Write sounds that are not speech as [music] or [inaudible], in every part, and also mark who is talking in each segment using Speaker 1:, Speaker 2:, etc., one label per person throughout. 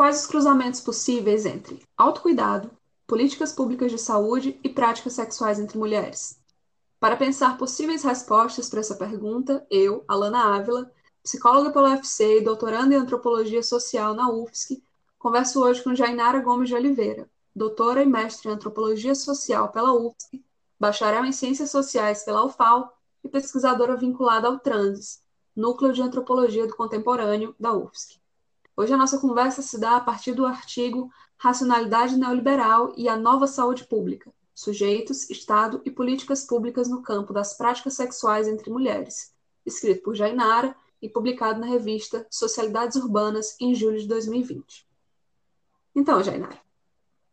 Speaker 1: quais os cruzamentos possíveis entre autocuidado, políticas públicas de saúde e práticas sexuais entre mulheres? Para pensar possíveis respostas para essa pergunta, eu, Alana Ávila, psicóloga pela UFC e doutoranda em antropologia social na UFSC, converso hoje com Jainara Gomes de Oliveira, doutora e mestre em antropologia social pela UFSC, bacharel em ciências sociais pela UFAL e pesquisadora vinculada ao Transes, Núcleo de Antropologia do Contemporâneo da UFSC. Hoje a nossa conversa se dá a partir do artigo Racionalidade Neoliberal e a Nova Saúde Pública, Sujeitos, Estado e Políticas Públicas no Campo das Práticas Sexuais entre Mulheres, escrito por Jainara e publicado na revista Socialidades Urbanas em julho de 2020. Então, Jainara,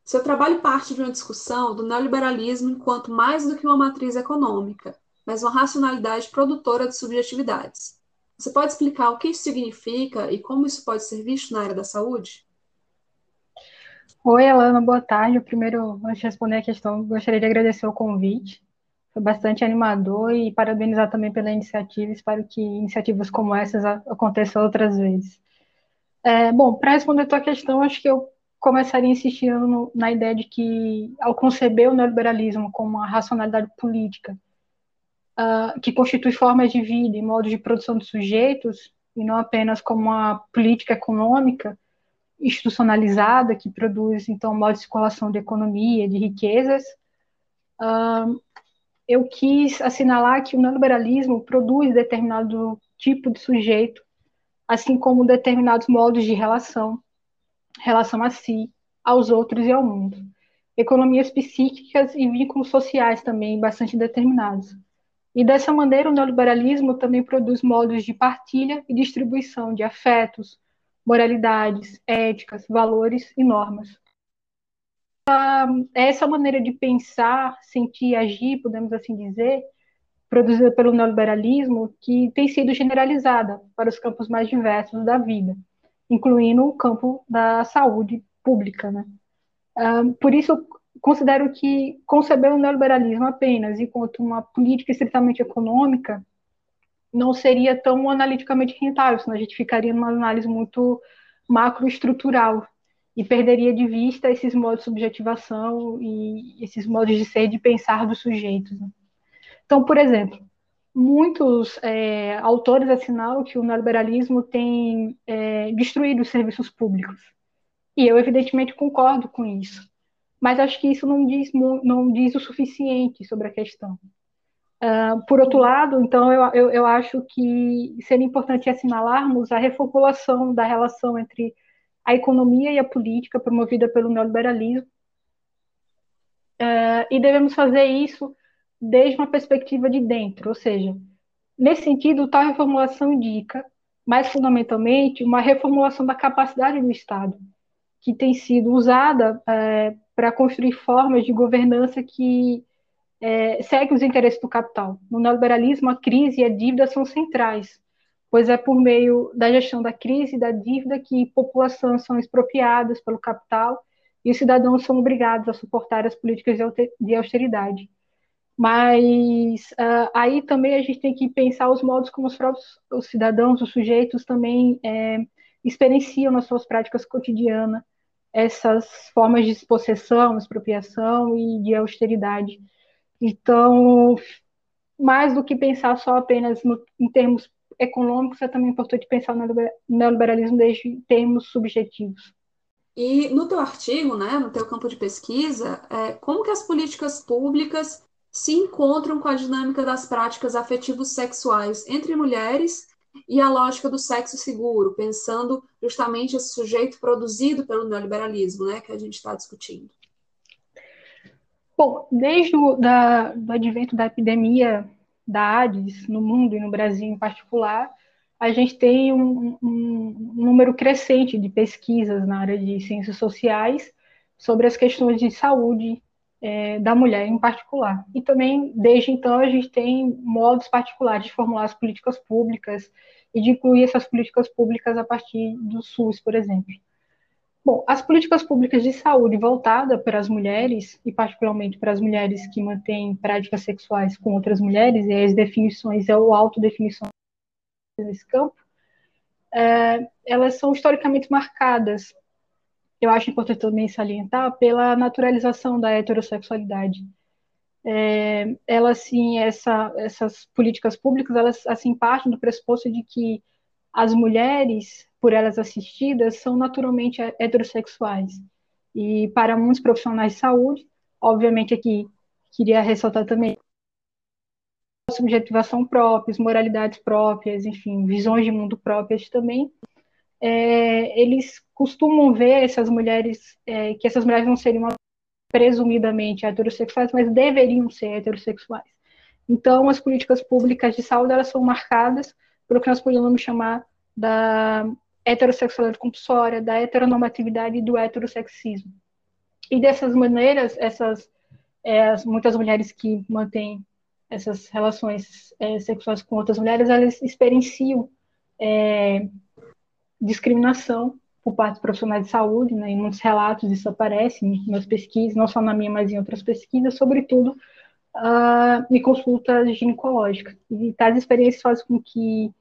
Speaker 1: seu trabalho parte de uma discussão do neoliberalismo enquanto mais do que uma matriz econômica, mas uma racionalidade produtora de subjetividades. Você pode explicar o que isso significa e como isso pode ser visto na área da saúde?
Speaker 2: Oi, Alana, boa tarde. Primeiro, antes de responder a questão, gostaria de agradecer o convite. Foi bastante animador e parabenizar também pela iniciativa. Espero que iniciativas como essas aconteçam outras vezes. É, bom, para responder a tua questão, acho que eu começaria insistindo no, na ideia de que, ao conceber o neoliberalismo como uma racionalidade política, uh, que constitui formas de vida e modos de produção de sujeitos, e não apenas como uma política econômica institucionalizada que produz, então, modo de circulação de economia, de riquezas, uh, eu quis assinalar que o neoliberalismo produz determinado tipo de sujeito, assim como determinados modos de relação, relação a si, aos outros e ao mundo. Economias psíquicas e vínculos sociais também bastante determinados. E dessa maneira, o neoliberalismo também produz modos de partilha e distribuição de afetos, moralidades, éticas, valores e normas. Essa maneira de pensar, sentir, agir, podemos assim dizer, produzida pelo neoliberalismo, que tem sido generalizada para os campos mais diversos da vida incluindo o campo da saúde pública. Né? por isso, considero que conceber o neoliberalismo apenas enquanto uma política estritamente econômica não seria tão analiticamente rentável, senão a gente ficaria numa análise muito macroestrutural e perderia de vista esses modos de subjetivação e esses modos de ser de pensar dos sujeitos. Né? Então, por exemplo, muitos é, autores assinalam que o neoliberalismo tem é, destruído os serviços públicos. E eu, evidentemente, concordo com isso. Mas acho que isso não diz, não diz o suficiente sobre a questão. Uh, por outro lado, então, eu, eu, eu, acho que seria importante assinalarmos a reformulação da relação entre a economia e a política promovida pelo neoliberalismo. Uh, e devemos fazer isso desde uma perspectiva de dentro, ou seja, nesse sentido, tal reformulação indica, mais fundamentalmente, uma reformulação da capacidade do Estado, que tem sido usada é, para construir formas de governança que é, seguem os interesses do capital. No neoliberalismo, a crise e a dívida são centrais, pois é por meio da gestão da crise e da dívida que populações são expropriadas pelo capital e os cidadãos são obrigados a suportar as políticas de austeridade. Mas uh, aí também a gente tem que pensar os modos como os próprios os cidadãos, os sujeitos também é, experienciam nas suas práticas cotidianas essas formas de possessão, expropriação e de austeridade. Então, mais do que pensar só apenas no, em termos econômicos, é também importante pensar no neoliberalismo desde termos subjetivos.
Speaker 1: E no teu artigo, né, no teu campo de pesquisa, é, como que as políticas públicas se encontram com a dinâmica das práticas afetivos sexuais entre mulheres e a lógica do sexo seguro, pensando justamente esse sujeito produzido pelo neoliberalismo, né, que a gente está discutindo.
Speaker 2: Bom, desde o da, do advento da epidemia da AIDS no mundo e no Brasil em particular, a gente tem um, um, um número crescente de pesquisas na área de ciências sociais sobre as questões de saúde é, da mulher em particular. E também, desde então, a gente tem modos particulares de formular as políticas públicas e de incluir essas políticas públicas a partir do SUS, por exemplo. Bom, as políticas públicas de saúde voltada para as mulheres, e particularmente para as mulheres que mantêm práticas sexuais com outras mulheres, e as definições, é o autodefinição nesse campo, é, elas são historicamente marcadas eu acho importante também salientar pela naturalização da heterossexualidade. É, ela, assim, essa, essas políticas públicas, elas, assim, partem do pressuposto de que as mulheres, por elas assistidas, são naturalmente heterossexuais. E para muitos profissionais de saúde, obviamente aqui queria ressaltar também subjetivação próprias, moralidades próprias, enfim, visões de mundo próprias também, é, eles costumam ver essas mulheres, é, que essas mulheres não seriam presumidamente heterossexuais, mas deveriam ser heterossexuais. Então, as políticas públicas de saúde elas são marcadas pelo que nós podemos chamar da heterossexualidade compulsória, da heteronormatividade e do heterossexismo. E dessas maneiras, essas é, muitas mulheres que mantêm essas relações é, sexuais com outras mulheres, elas experienciam é, discriminação por parte dos profissionais de saúde, né? Em muitos relatos isso aparece nas pesquisas, não só na minha, mas em outras pesquisas, sobretudo uh, em consultas ginecológicas. E tais experiências fazem com que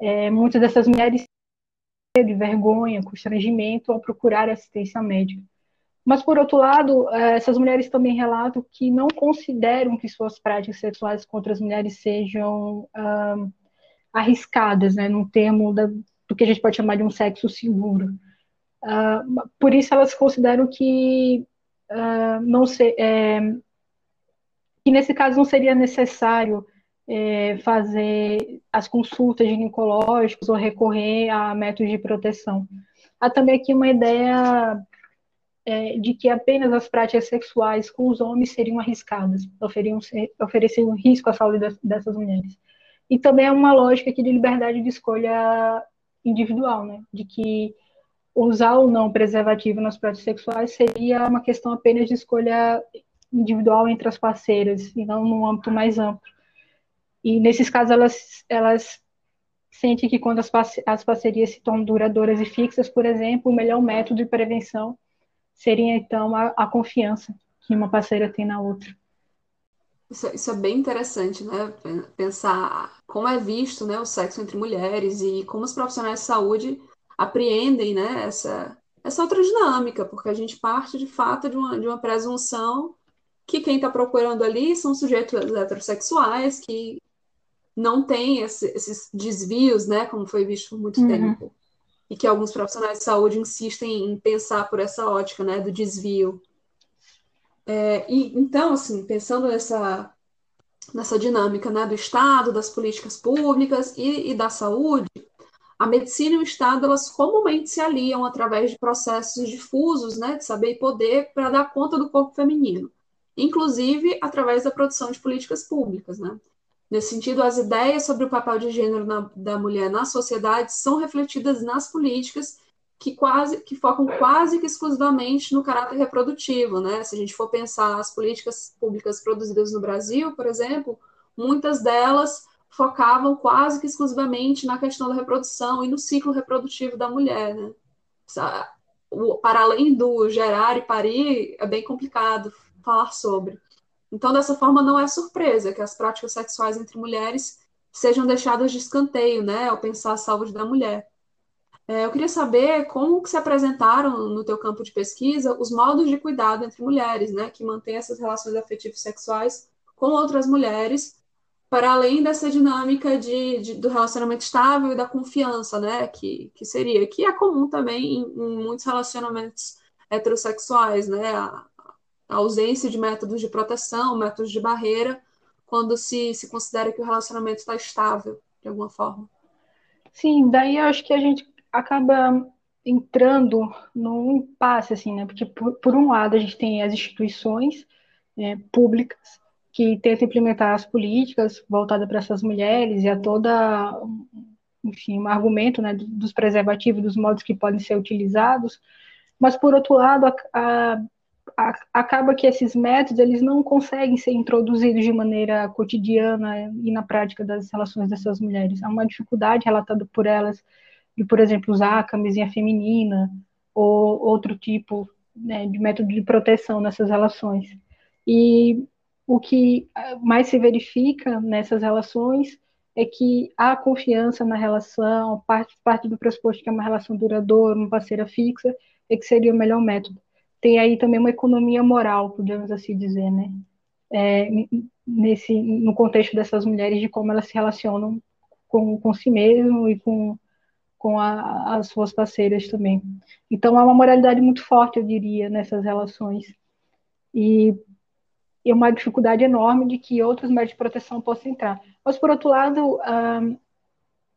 Speaker 2: é, muitas dessas mulheres de vergonha, constrangimento ao procurar assistência médica. Mas, por outro lado, é, essas mulheres também relatam que não consideram que suas práticas sexuais contra as mulheres sejam uh, arriscadas, né, no termo da, do que a gente pode chamar de um sexo seguro. Uh, por isso elas consideram que uh, não ser, é, que nesse caso não seria necessário é, fazer as consultas ginecológicas ou recorrer a métodos de proteção. Há também aqui uma ideia é, de que apenas as práticas sexuais com os homens seriam arriscadas, ofereciam, ofereceriam risco à saúde dessas mulheres. E também é uma lógica aqui de liberdade de escolha individual, né? De que usar ou não preservativo nas práticas sexuais seria uma questão apenas de escolha individual entre as parceiras e não num âmbito mais amplo. E nesses casos elas elas sentem que quando as, as parcerias se tornam duradouras e fixas, por exemplo, o melhor método de prevenção seria então a, a confiança que uma parceira tem na outra.
Speaker 1: Isso, isso, é bem interessante, né? Pensar como é visto né, o sexo entre mulheres e como os profissionais de saúde apreendem né, essa, essa outra dinâmica, porque a gente parte de fato de uma, de uma presunção que quem está procurando ali são sujeitos heterossexuais que não têm esse, esses desvios, né, como foi visto por muito uhum. tempo, e que alguns profissionais de saúde insistem em pensar por essa ótica, né, do desvio. É, e então, assim, pensando nessa, nessa dinâmica né, do Estado, das políticas públicas e, e da saúde, a medicina e o Estado elas comumente se aliam através de processos difusos, né, de saber e poder para dar conta do corpo feminino, inclusive através da produção de políticas públicas, né. Nesse sentido, as ideias sobre o papel de gênero na, da mulher na sociedade são refletidas nas políticas que quase que focam quase que exclusivamente no caráter reprodutivo, né? Se a gente for pensar as políticas públicas produzidas no Brasil, por exemplo, muitas delas focavam quase que exclusivamente na questão da reprodução e no ciclo reprodutivo da mulher, né? Para além do gerar e parir, é bem complicado falar sobre. Então, dessa forma, não é surpresa que as práticas sexuais entre mulheres sejam deixadas de escanteio, né, ao pensar a saúde da mulher. É, eu queria saber como que se apresentaram no teu campo de pesquisa os modos de cuidado entre mulheres, né, que mantêm essas relações afetivas sexuais com outras mulheres, para além dessa dinâmica de, de, do relacionamento estável e da confiança, né, que, que seria, que é comum também em, em muitos relacionamentos heterossexuais, né, a, a, ausência de métodos de proteção, métodos de barreira, quando se, se considera que o relacionamento está estável, de alguma forma.
Speaker 2: Sim, daí eu acho que a gente acaba entrando num impasse, assim, né? Porque, por, por um lado, a gente tem as instituições né, públicas que tentam implementar as políticas voltadas para essas mulheres e a toda, enfim, um argumento né, dos preservativos, dos modos que podem ser utilizados, mas, por outro lado, a, a, a, acaba que esses métodos eles não conseguem ser introduzidos de maneira cotidiana e na prática das relações dessas mulheres. Há uma dificuldade relatada por elas de, por exemplo, usar a camisinha feminina ou outro tipo né, de método de proteção nessas relações. E o que mais se verifica nessas relações é que há confiança na relação, parte, parte do pressuposto que é uma relação duradoura, uma parceira fixa, é que seria o melhor método. Tem aí também uma economia moral, podemos assim dizer, né? É, nesse, no contexto dessas mulheres, de como elas se relacionam com, com si mesmo e com, com a, as suas parceiras também. Então, há uma moralidade muito forte, eu diria, nessas relações. E é uma dificuldade enorme de que outros métodos de proteção possam entrar. Mas, por outro lado,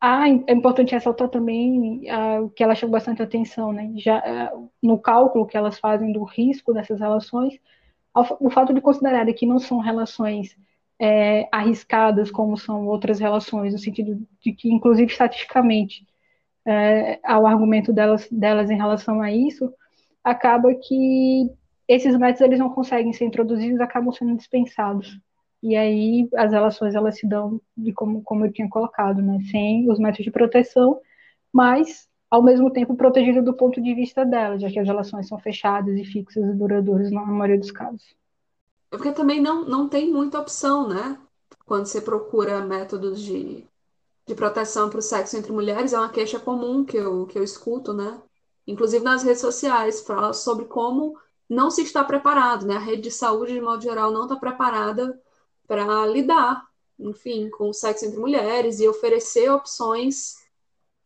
Speaker 2: ah, é importante ressaltar também ah, que ela chamou bastante atenção, né? Já ah, no cálculo que elas fazem do risco dessas relações, o fato de considerar que não são relações é, arriscadas como são outras relações, no sentido de que, inclusive estatisticamente, é, ao argumento delas, delas em relação a isso, acaba que esses métodos eles não conseguem ser introduzidos, acabam sendo dispensados. E aí as relações elas se dão de como, como eu tinha colocado, né? Sem os métodos de proteção, mas ao mesmo tempo protegido do ponto de vista dela, já que as relações são fechadas e fixas e duradouras na maioria dos casos.
Speaker 1: Porque também não, não tem muita opção, né? Quando você procura métodos de, de proteção para o sexo entre mulheres, é uma queixa comum que eu, que eu escuto, né? Inclusive nas redes sociais, fala sobre como não se está preparado, né? A rede de saúde, de modo geral, não está preparada para lidar, enfim, com o sexo entre mulheres e oferecer opções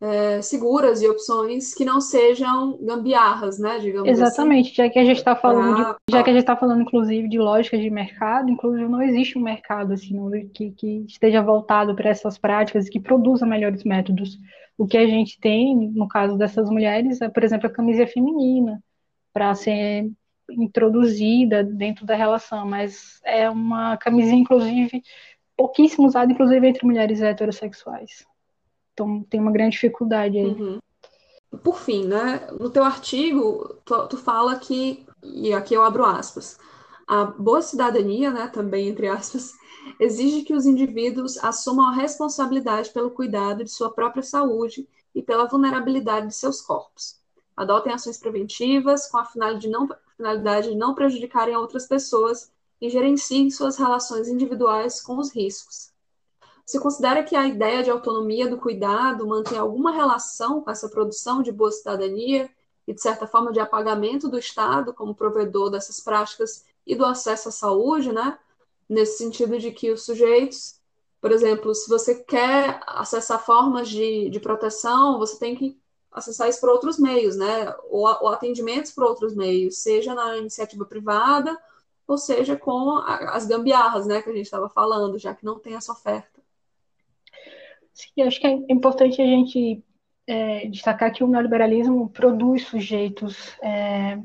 Speaker 1: é, seguras e opções que não sejam gambiarras, né?
Speaker 2: Digamos assim. Exatamente, assim, já que a gente está falando, pra... de, já que a gente está falando, inclusive, de lógicas de mercado, inclusive não existe um mercado assim que, que esteja voltado para essas práticas e que produza melhores métodos. O que a gente tem, no caso dessas mulheres, é, por exemplo, a camisa feminina, para ser introduzida dentro da relação, mas é uma camisinha, inclusive, pouquíssimo usada, inclusive entre mulheres heterossexuais. Então tem uma grande dificuldade aí.
Speaker 1: Uhum. Por fim, né? No teu artigo, tu, tu fala que, e aqui eu abro aspas, a boa cidadania, né, também entre aspas, [laughs] exige que os indivíduos assumam a responsabilidade pelo cuidado de sua própria saúde e pela vulnerabilidade de seus corpos. Adotem ações preventivas com a finalidade de não, finalidade de não prejudicarem outras pessoas e gerenciem suas relações individuais com os riscos. Você considera que a ideia de autonomia do cuidado mantém alguma relação com essa produção de boa cidadania e, de certa forma, de apagamento do Estado como provedor dessas práticas e do acesso à saúde, né? Nesse sentido de que os sujeitos, por exemplo, se você quer acessar formas de, de proteção, você tem que acessar isso por outros meios, né? Ou, ou atendimentos por outros meios, seja na iniciativa privada, ou seja com a, as gambiarras, né, que a gente estava falando, já que não tem essa oferta.
Speaker 2: Sim, acho que é importante a gente é, destacar que o neoliberalismo produz sujeitos é,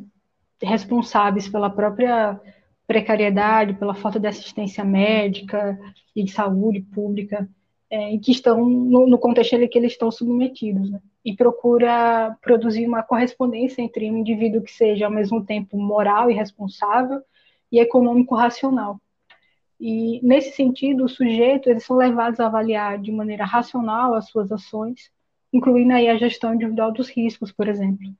Speaker 2: responsáveis pela própria precariedade, pela falta de assistência médica e de saúde pública, é, que estão no, no contexto em que eles estão submetidos. Né? e procura produzir uma correspondência entre um indivíduo que seja ao mesmo tempo moral e responsável e econômico racional. E nesse sentido, os sujeitos eles são levados a avaliar de maneira racional as suas ações, incluindo aí a gestão individual dos riscos, por exemplo.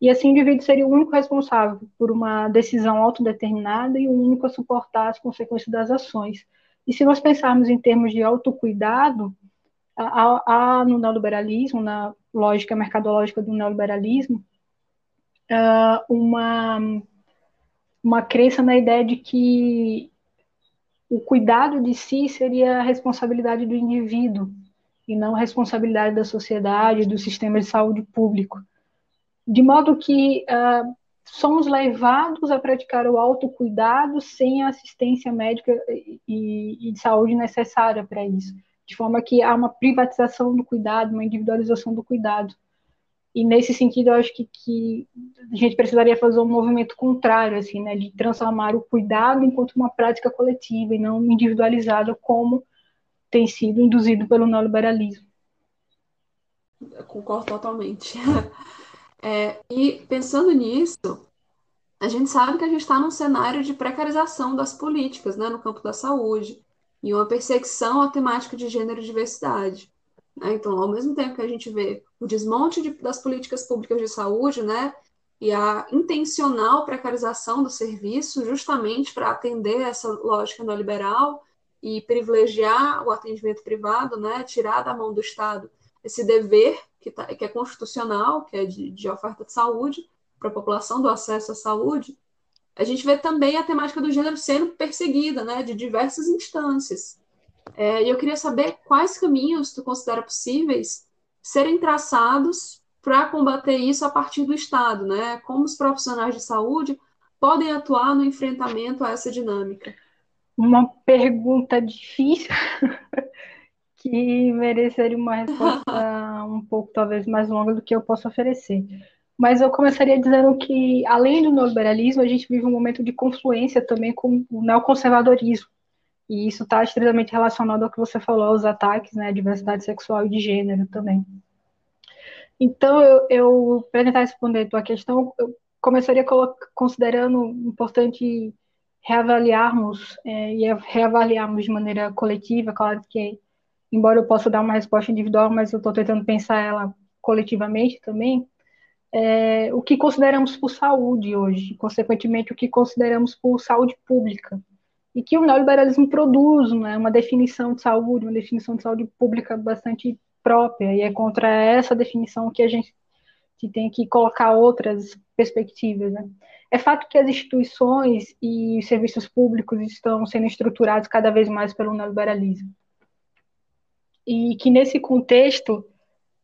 Speaker 2: E assim o indivíduo seria o único responsável por uma decisão autodeterminada e o único a suportar as consequências das ações. E se nós pensarmos em termos de autocuidado, há, há no neoliberalismo, na lógica mercadológica do neoliberalismo, uh, uma, uma crença na ideia de que o cuidado de si seria a responsabilidade do indivíduo e não a responsabilidade da sociedade, do sistema de saúde público. De modo que uh, somos levados a praticar o autocuidado sem a assistência médica e, e de saúde necessária para isso de forma que há uma privatização do cuidado, uma individualização do cuidado. E nesse sentido, eu acho que, que a gente precisaria fazer um movimento contrário, assim, né, de transformar o cuidado enquanto uma prática coletiva e não individualizada, como tem sido induzido pelo neoliberalismo.
Speaker 1: Eu concordo totalmente. [laughs] É, e pensando nisso, a gente sabe que a gente está num cenário de precarização das políticas, né, no campo da saúde e uma perseguição à temática de gênero e diversidade. Né? Então, ao mesmo tempo que a gente vê o desmonte de, das políticas públicas de saúde, né, e a intencional precarização do serviço, justamente para atender essa lógica neoliberal e privilegiar o atendimento privado, né, tirar da mão do Estado esse dever que, tá, que é constitucional, que é de, de oferta de saúde, para a população do acesso à saúde, a gente vê também a temática do gênero sendo perseguida, né, de diversas instâncias. É, eu queria saber quais caminhos tu considera possíveis serem traçados para combater isso a partir do Estado, né? Como os profissionais de saúde podem atuar no enfrentamento a essa dinâmica?
Speaker 2: Uma pergunta difícil [laughs] que mereceria uma resposta [laughs] um pouco talvez mais longa do que eu posso oferecer. Mas eu começaria dizendo que, além do neoliberalismo, a gente vive um momento de confluência também com o neoconservadorismo. E isso está estritamente relacionado ao que você falou, aos ataques, né, à diversidade sexual e de gênero também. Então, eu, eu para tentar responder a tua questão, eu começaria considerando importante reavaliarmos é, e reavaliarmos de maneira coletiva, claro que, embora eu possa dar uma resposta individual, mas eu estou tentando pensar ela coletivamente também, é, o que consideramos por saúde hoje, consequentemente, o que consideramos por saúde pública. E que o neoliberalismo produz né, uma definição de saúde, uma definição de saúde pública bastante própria, e é contra essa definição que a gente tem que colocar outras perspectivas. Né? É fato que as instituições e os serviços públicos estão sendo estruturados cada vez mais pelo neoliberalismo. E que nesse contexto,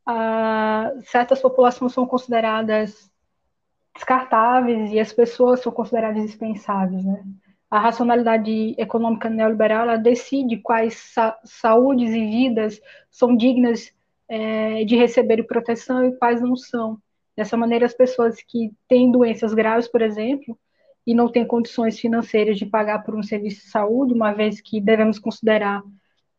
Speaker 2: uh, certas populações são consideradas descartáveis e as pessoas são consideradas dispensáveis, né? A racionalidade econômica neoliberal ela decide quais sa saúdes e vidas são dignas é, de receber proteção e quais não são. Dessa maneira, as pessoas que têm doenças graves, por exemplo, e não têm condições financeiras de pagar por um serviço de saúde, uma vez que devemos considerar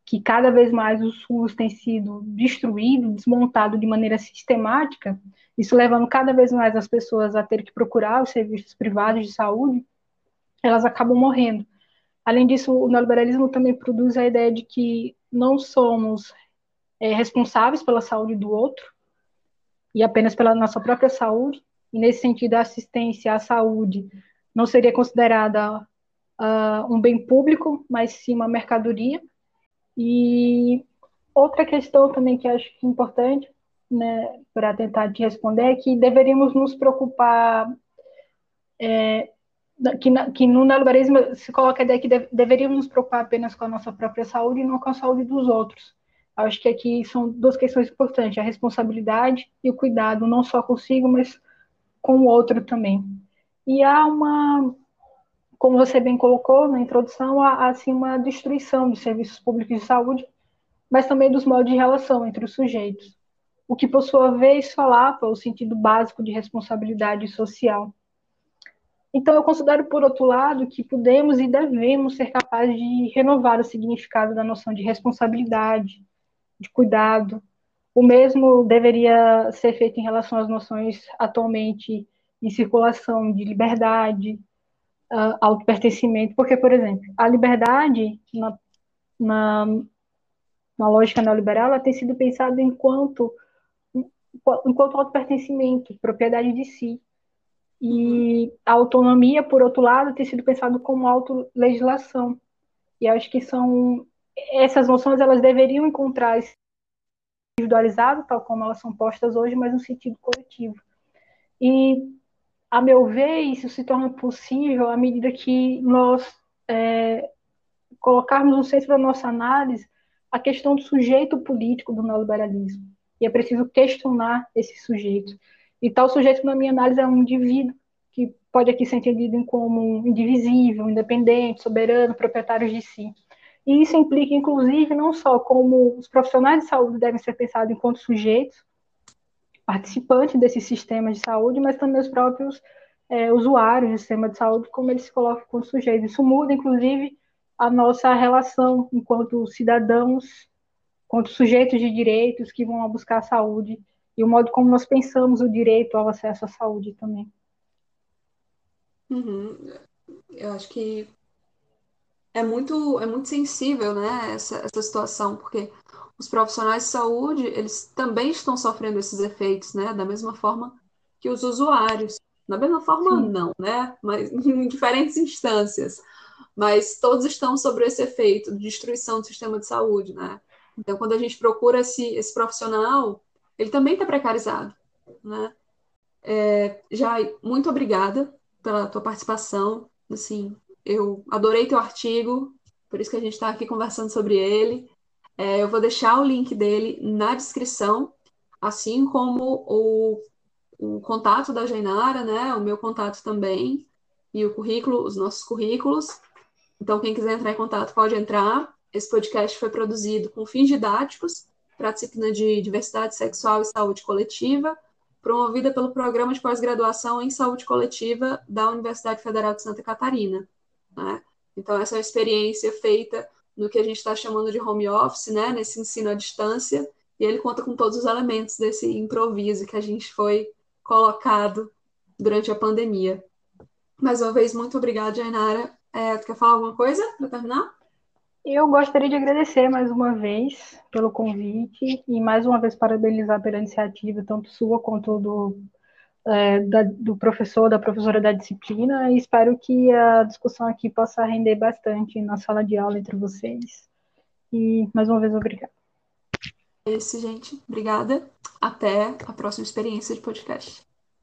Speaker 2: que cada vez mais o SUS tem sido destruído, desmontado de maneira sistemática, isso levando cada vez mais as pessoas a ter que procurar os serviços privados de saúde, elas acabam morrendo. Além disso, o neoliberalismo também produz a ideia de que não somos é, responsáveis pela saúde do outro e apenas pela nossa própria saúde, e nesse sentido a assistência à saúde não seria considerada uh, um bem público, mas sim uma mercadoria, e outra questão também que acho que é importante, né, para tentar te responder, é que deveríamos nos preocupar, é, que, que no neoliberalismo se coloca a ideia que de, deveríamos nos preocupar apenas com a nossa própria saúde e não com a saúde dos outros. Acho que aqui são duas questões importantes, a responsabilidade e o cuidado, não só consigo, mas com o outro também. E há uma como você bem colocou na introdução, há assim uma destruição dos serviços públicos de saúde, mas também dos modos de relação entre os sujeitos, o que por sua vez falava o sentido básico de responsabilidade social. Então eu considero por outro lado que podemos e devemos ser capazes de renovar o significado da noção de responsabilidade, de cuidado. O mesmo deveria ser feito em relação às noções atualmente em circulação de liberdade, uh, autopertencimento, porque, por exemplo, a liberdade, na, na, na lógica neoliberal, ela tem sido pensada enquanto, enquanto autopertencimento, propriedade de si. E a autonomia, por outro lado, tem sido pensado como autolegislação. E acho que são essas noções elas deveriam encontrar individualizado, tal como elas são postas hoje, mas no sentido coletivo. E a meu ver, isso se torna possível à medida que nós é, colocarmos no centro da nossa análise a questão do sujeito político do neoliberalismo. E é preciso questionar esse sujeito. E tal sujeito, na minha análise, é um indivíduo que pode aqui ser entendido como indivisível, independente, soberano, proprietário de si. E isso implica, inclusive, não só como os profissionais de saúde devem ser pensados enquanto sujeitos, participantes desse sistema de saúde, mas também os próprios é, usuários do sistema de saúde, como eles se colocam como sujeitos. Isso muda, inclusive, a nossa relação enquanto cidadãos, enquanto sujeitos de direitos que vão buscar saúde e o modo como nós pensamos o direito ao acesso à saúde também.
Speaker 1: Uhum. Eu acho que é muito, é muito sensível, né, essa, essa situação, porque os profissionais de saúde, eles também estão sofrendo esses efeitos, né? Da mesma forma que os usuários. Da mesma forma, Sim. não, né? Mas [laughs] em diferentes instâncias. Mas todos estão sobre esse efeito de destruição do sistema de saúde, né? Então, quando a gente procura esse, esse profissional, ele também está precarizado, né? É, Jai, muito obrigada pela tua participação. Assim, eu adorei teu artigo, por isso que a gente está aqui conversando sobre ele. É, eu vou deixar o link dele na descrição, assim como o, o contato da Jainara, né? O meu contato também, e o currículo, os nossos currículos. Então, quem quiser entrar em contato pode entrar. Esse podcast foi produzido com fins didáticos para a disciplina de Diversidade Sexual e Saúde Coletiva, promovida pelo Programa de Pós-Graduação em Saúde Coletiva da Universidade Federal de Santa Catarina. Né? Então, essa é uma experiência feita no que a gente está chamando de home office, né? nesse ensino à distância, e ele conta com todos os elementos desse improviso que a gente foi colocado durante a pandemia. Mais uma vez, muito obrigada, Jainara. É, tu quer falar alguma coisa para terminar?
Speaker 2: Eu gostaria de agradecer mais uma vez pelo convite e mais uma vez parabenizar pela iniciativa, tanto sua quanto do, é, da, do professor, da professora da disciplina, e espero que a discussão aqui possa render bastante na sala de aula entre vocês. E mais uma vez, obrigada.
Speaker 1: É isso, gente. Obrigada. Até a próxima experiência de podcast.